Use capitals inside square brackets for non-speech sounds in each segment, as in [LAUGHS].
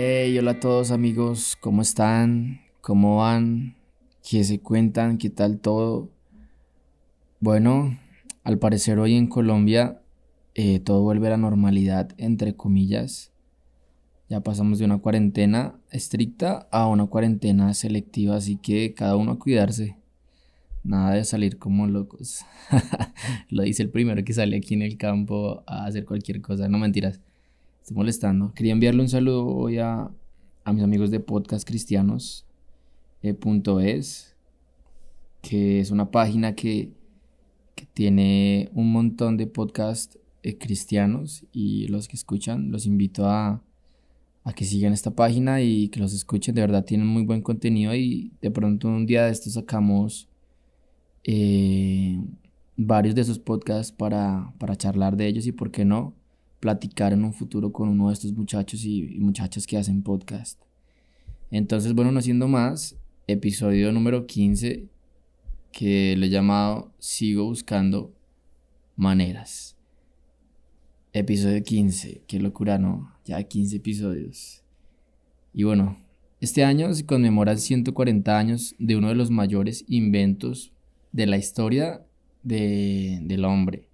Hey, hola a todos amigos, ¿cómo están? ¿Cómo van? ¿Qué se cuentan? ¿Qué tal todo? Bueno, al parecer hoy en Colombia eh, todo vuelve a la normalidad, entre comillas. Ya pasamos de una cuarentena estricta a una cuarentena selectiva, así que cada uno a cuidarse. Nada de salir como locos. [LAUGHS] Lo dice el primero que sale aquí en el campo a hacer cualquier cosa. No mentiras. Estoy molestando. Quería enviarle un saludo hoy a, mis amigos de Podcast Cristianos. Eh, es, que es una página que, tiene un montón de podcasts eh, cristianos y los que escuchan los invito a, a que sigan esta página y que los escuchen. De verdad tienen muy buen contenido y de pronto un día de esto sacamos eh, varios de esos podcasts para, para charlar de ellos y por qué no platicar en un futuro con uno de estos muchachos y, muchachas que hacen podcast. Entonces, bueno, no siendo más, episodio número 15 que le he llamado Sigo buscando maneras. Episodio 15, qué locura, ¿no? Ya 15 episodios. Y bueno, este año se conmemoran 140 años de uno de los mayores inventos de la historia del hombre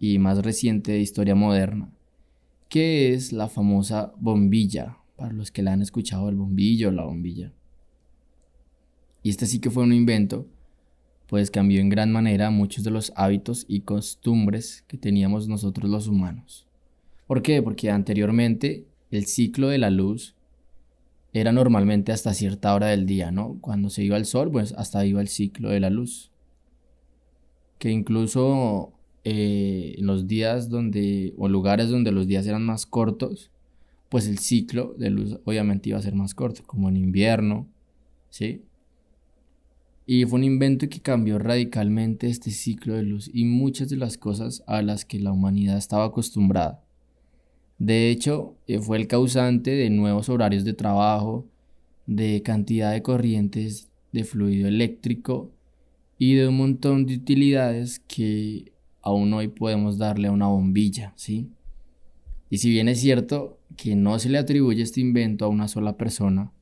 y más reciente de historia moderna, que es la famosa bombilla, para los que la han escuchado el bombillo o la bombilla. Y este sí que fue un invento, pues cambió en gran manera muchos de los hábitos y costumbres que teníamos nosotros los humanos. ¿Por qué? Porque anteriormente el ciclo de la luz era normalmente hasta cierta hora del día, ¿no? Cuando se iba el sol, pues hasta iba el ciclo de la luz. Que incluso eh, los días donde, o lugares donde los días eran más cortos, pues el ciclo de luz obviamente iba a ser más corto, como en invierno, ¿sí? Y fue un invento que cambió radicalmente este ciclo de luz y muchas de las cosas a las que la humanidad estaba acostumbrada. De hecho, eh, fue el causante de nuevos horarios de trabajo, de cantidad de corrientes de fluido eléctrico y de un montón de utilidades que aún hoy podemos darle a una bombilla, ¿sí? Y si bien es cierto que no se le atribuye este invento a una sola persona,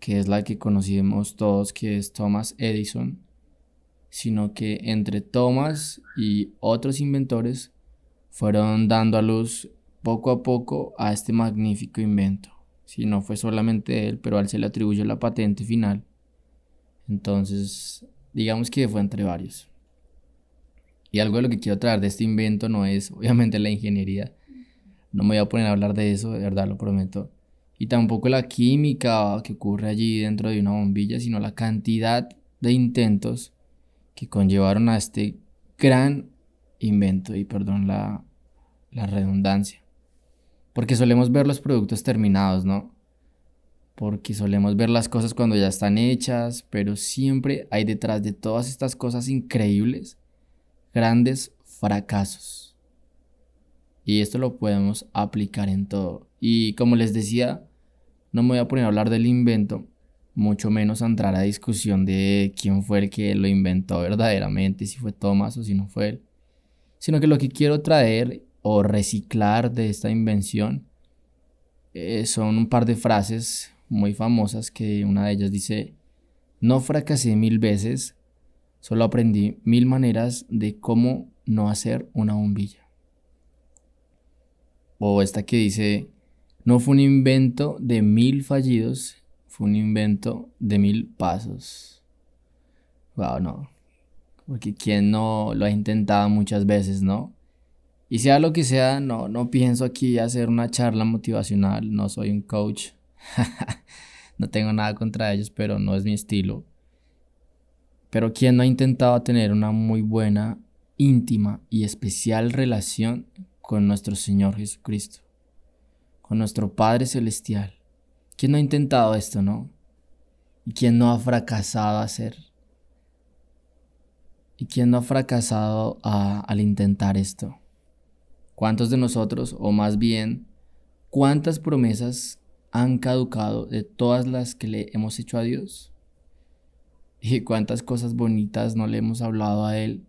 que es la que conocimos todos, que es Thomas Edison, sino que entre Thomas y otros inventores fueron dando a luz poco a poco a este magnífico invento. Si no fue solamente él, pero a él se le atribuye la patente final. Entonces, digamos que fue entre varios. Y algo de lo que quiero traer de este invento no es obviamente la ingeniería. No me voy a poner a hablar de eso, de verdad lo prometo. Y tampoco la química que ocurre allí dentro de una bombilla, sino la cantidad de intentos que conllevaron a este gran invento. Y perdón la, la redundancia. Porque solemos ver los productos terminados, ¿no? Porque solemos ver las cosas cuando ya están hechas, pero siempre hay detrás de todas estas cosas increíbles grandes fracasos. Y esto lo podemos aplicar en todo. Y como les decía, no me voy a poner a hablar del invento, mucho menos a entrar a discusión de quién fue el que lo inventó verdaderamente, si fue Thomas o si no fue él. Sino que lo que quiero traer o reciclar de esta invención eh, son un par de frases muy famosas que una de ellas dice, no fracasé mil veces, Solo aprendí mil maneras de cómo no hacer una bombilla. O esta que dice, no fue un invento de mil fallidos, fue un invento de mil pasos. Wow, no. Porque quien no lo ha intentado muchas veces, ¿no? Y sea lo que sea, no, no pienso aquí hacer una charla motivacional, no soy un coach. [LAUGHS] no tengo nada contra ellos, pero no es mi estilo. Pero ¿quién no ha intentado tener una muy buena, íntima y especial relación con nuestro Señor Jesucristo? Con nuestro Padre Celestial. ¿Quién no ha intentado esto, no? ¿Y quién no ha fracasado a hacer? ¿Y quién no ha fracasado al intentar esto? ¿Cuántos de nosotros, o más bien, cuántas promesas han caducado de todas las que le hemos hecho a Dios? Y cuántas cosas bonitas no le hemos hablado a Él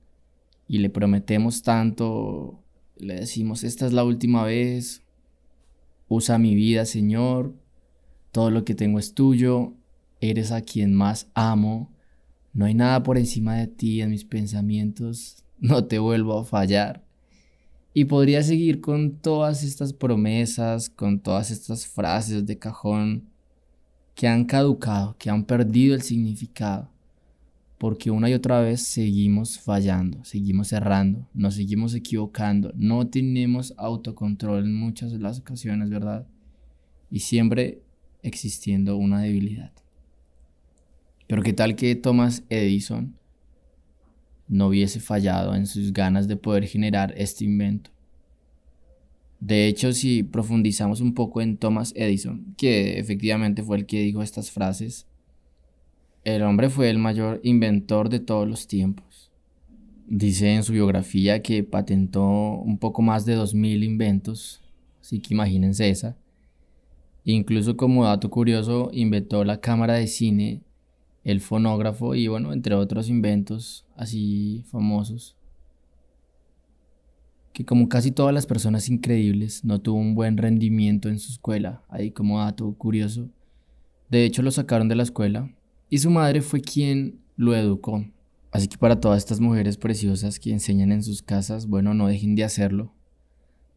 y le prometemos tanto, le decimos, esta es la última vez, usa mi vida, Señor, todo lo que tengo es tuyo, eres a quien más amo, no hay nada por encima de ti en mis pensamientos, [LAUGHS] no te vuelvo a fallar. Y podría seguir con todas estas promesas, con todas estas frases de cajón que han caducado, que han perdido el significado, porque una y otra vez seguimos fallando, seguimos errando, nos seguimos equivocando, no tenemos autocontrol en muchas de las ocasiones, ¿verdad? Y siempre existiendo una debilidad. Pero qué tal que Thomas Edison no hubiese fallado en sus ganas de poder generar este invento. De hecho, si profundizamos un poco en Thomas Edison, que efectivamente fue el que dijo estas frases, el hombre fue el mayor inventor de todos los tiempos. Dice en su biografía que patentó un poco más de 2.000 inventos, así que imagínense esa. Incluso como dato curioso, inventó la cámara de cine el fonógrafo y bueno, entre otros inventos así famosos. Que como casi todas las personas increíbles, no tuvo un buen rendimiento en su escuela, ahí como dato curioso. De hecho lo sacaron de la escuela y su madre fue quien lo educó. Así que para todas estas mujeres preciosas que enseñan en sus casas, bueno, no dejen de hacerlo,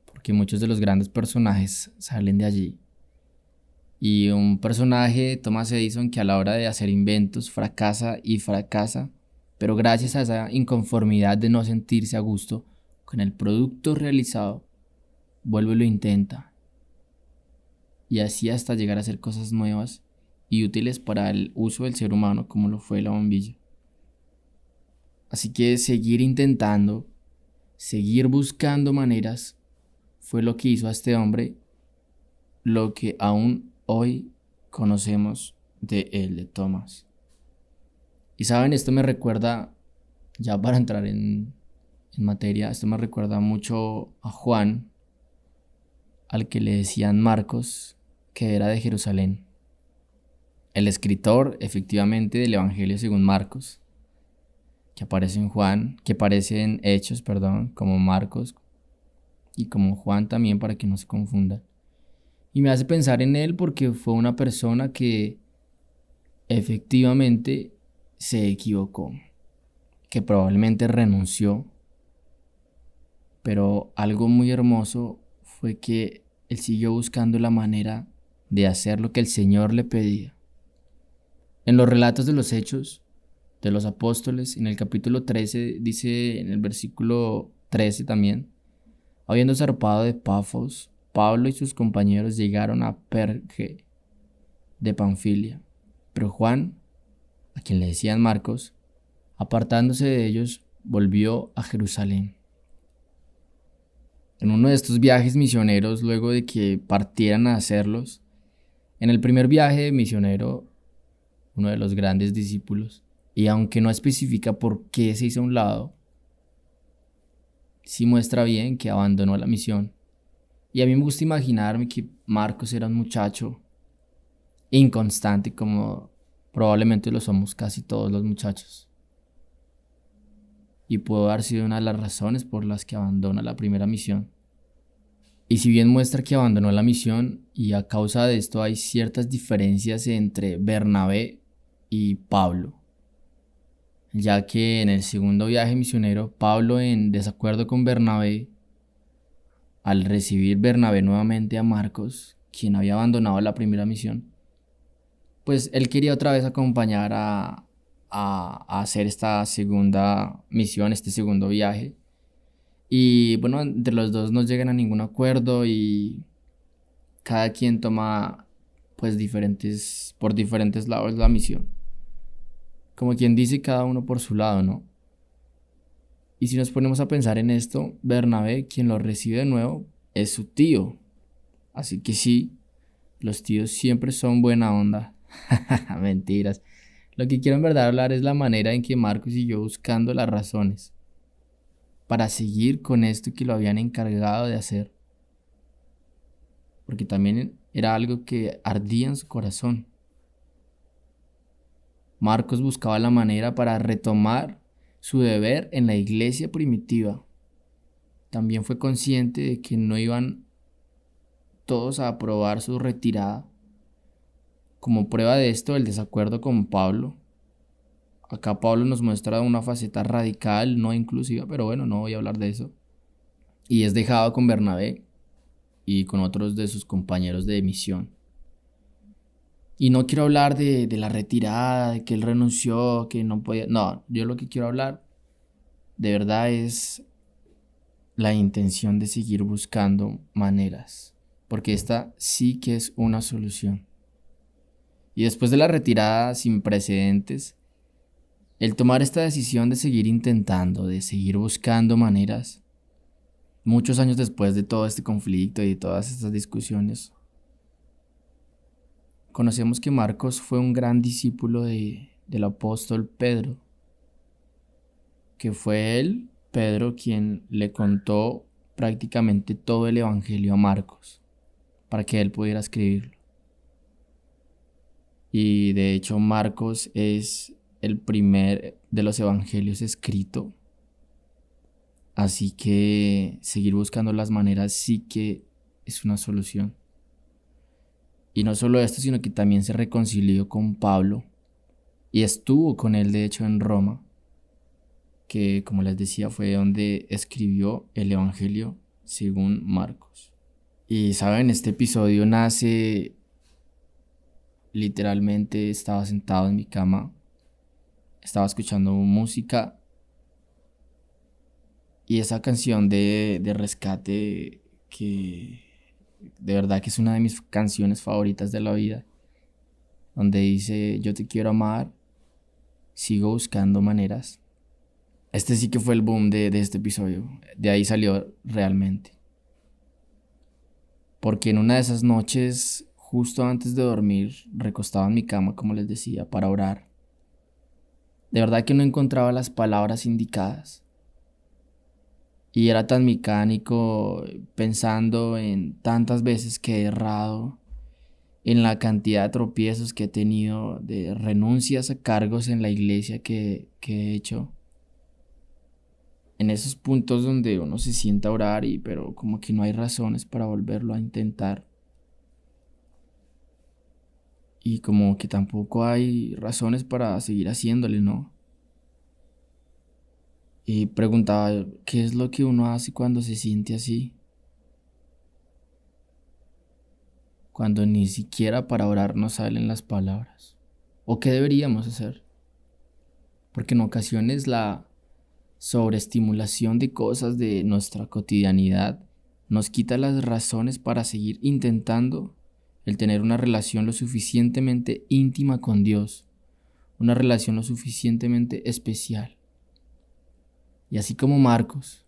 porque muchos de los grandes personajes salen de allí y un personaje, Thomas Edison, que a la hora de hacer inventos fracasa y fracasa, pero gracias a esa inconformidad de no sentirse a gusto con el producto realizado, vuelve y lo intenta. Y así hasta llegar a hacer cosas nuevas y útiles para el uso del ser humano como lo fue la bombilla. Así que seguir intentando, seguir buscando maneras, fue lo que hizo a este hombre lo que aún hoy conocemos de él, de Tomás. Y saben, esto me recuerda, ya para entrar en, en materia, esto me recuerda mucho a Juan, al que le decían Marcos, que era de Jerusalén. El escritor, efectivamente, del Evangelio según Marcos, que aparece en Juan, que aparece en Hechos, perdón, como Marcos y como Juan también para que no se confunda. Y me hace pensar en él porque fue una persona que efectivamente se equivocó, que probablemente renunció, pero algo muy hermoso fue que él siguió buscando la manera de hacer lo que el Señor le pedía. En los relatos de los hechos de los apóstoles, en el capítulo 13, dice en el versículo 13 también, habiendo zarpado de Pafos, Pablo y sus compañeros llegaron a Perge de Panfilia, pero Juan, a quien le decían Marcos, apartándose de ellos, volvió a Jerusalén. En uno de estos viajes misioneros, luego de que partieran a hacerlos, en el primer viaje misionero, uno de los grandes discípulos, y aunque no especifica por qué se hizo a un lado, sí muestra bien que abandonó la misión y a mí me gusta imaginarme que Marcos era un muchacho inconstante como probablemente lo somos casi todos los muchachos. Y pudo haber sido una de las razones por las que abandona la primera misión. Y si bien muestra que abandonó la misión y a causa de esto hay ciertas diferencias entre Bernabé y Pablo, ya que en el segundo viaje misionero Pablo en desacuerdo con Bernabé al recibir Bernabé nuevamente a Marcos, quien había abandonado la primera misión, pues él quería otra vez acompañar a, a, hacer esta segunda misión, este segundo viaje. Y bueno, entre los dos no llegan a ningún acuerdo y cada quien toma pues diferentes, por diferentes lados la misión. Como quien dice cada uno por su lado, ¿no? Y si nos ponemos a pensar en esto, Bernabé, quien lo recibe de nuevo, es su tío. Así que sí, los tíos siempre son buena onda. [LAUGHS] Mentiras. Lo que quiero en verdad hablar es la manera en que Marcos siguió buscando las razones para seguir con esto que lo habían encargado de hacer. Porque también era algo que ardía en su corazón. Marcos buscaba la manera para retomar su deber en la iglesia primitiva. También fue consciente de que no iban todos a aprobar su retirada, como prueba de esto el desacuerdo con Pablo. Acá Pablo nos muestra una faceta radical, no inclusiva, pero bueno, no voy a hablar de eso. Y es dejado con Bernabé y con otros de sus compañeros de misión. Y no quiero hablar de, de, la retirada, de que él renunció, que no podía... No, yo lo que quiero hablar de verdad es la intención de seguir buscando maneras, porque esta sí que es una solución. Y después de la retirada sin precedentes, el tomar esta decisión de seguir intentando, de seguir buscando maneras, muchos años después de todo este conflicto y de todas estas discusiones, conocemos que Marcos fue un gran discípulo de, del apóstol Pedro, que fue él, Pedro, quien le contó prácticamente todo el Evangelio a Marcos, para que él pudiera escribirlo. Y de hecho Marcos es el primer de los evangelios escrito. Así que seguir buscando las maneras sí que es una solución. Y no solo esto, sino que también se reconcilió con Pablo y estuvo con él, de hecho, en Roma, que como les decía fue donde escribió el Evangelio según Marcos. Y saben, este episodio nace literalmente, estaba sentado en mi cama estaba escuchando música y esa canción de, de rescate que de verdad que es una de mis canciones favoritas de la vida, donde dice yo te quiero amar, sigo buscando maneras. Este sí que fue el boom de, de este episodio, de ahí salió realmente. Porque en una de esas noches, justo antes de dormir, recostaba en mi cama, como les decía, para orar. De verdad que no encontraba las palabras indicadas. Y era tan mecánico pensando en tantas veces que he errado, en la cantidad de tropiezos que he tenido, de renuncias a cargos en la iglesia que, que he hecho. En esos puntos donde uno se sienta a orar y pero como que no hay razones para volverlo a intentar y como que tampoco hay razones para seguir haciéndole, ¿no? Y preguntaba, ¿qué es lo que uno hace cuando se siente así? Cuando ni siquiera para orar nos salen las palabras. ¿O qué deberíamos hacer? Porque en ocasiones la sobreestimulación de cosas de nuestra cotidianidad nos quita las razones para seguir intentando el tener una relación lo suficientemente íntima con Dios, una relación lo suficientemente especial. Y así como Marcos,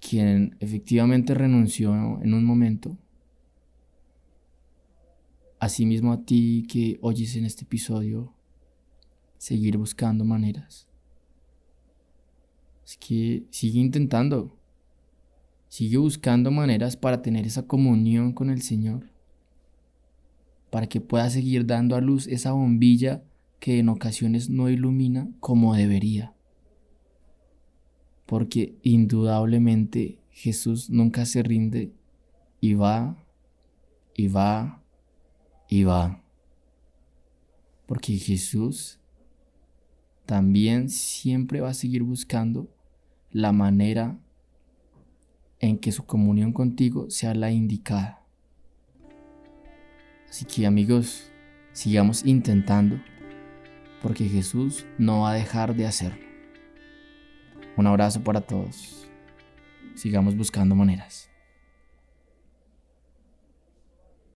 quien efectivamente renunció en un momento, asimismo a ti que oyes en este episodio, seguir buscando maneras. Es que sigue intentando. Sigue buscando maneras para tener esa comunión con el Señor, para que pueda seguir dando a luz esa bombilla que en ocasiones no ilumina como debería. Porque indudablemente Jesús nunca se rinde y va, y va, y va. Porque Jesús también siempre va a seguir buscando la manera en que su comunión contigo sea la indicada. Así que amigos, sigamos intentando, porque Jesús no va a dejar de hacerlo. Un abrazo para todos. Sigamos buscando maneras.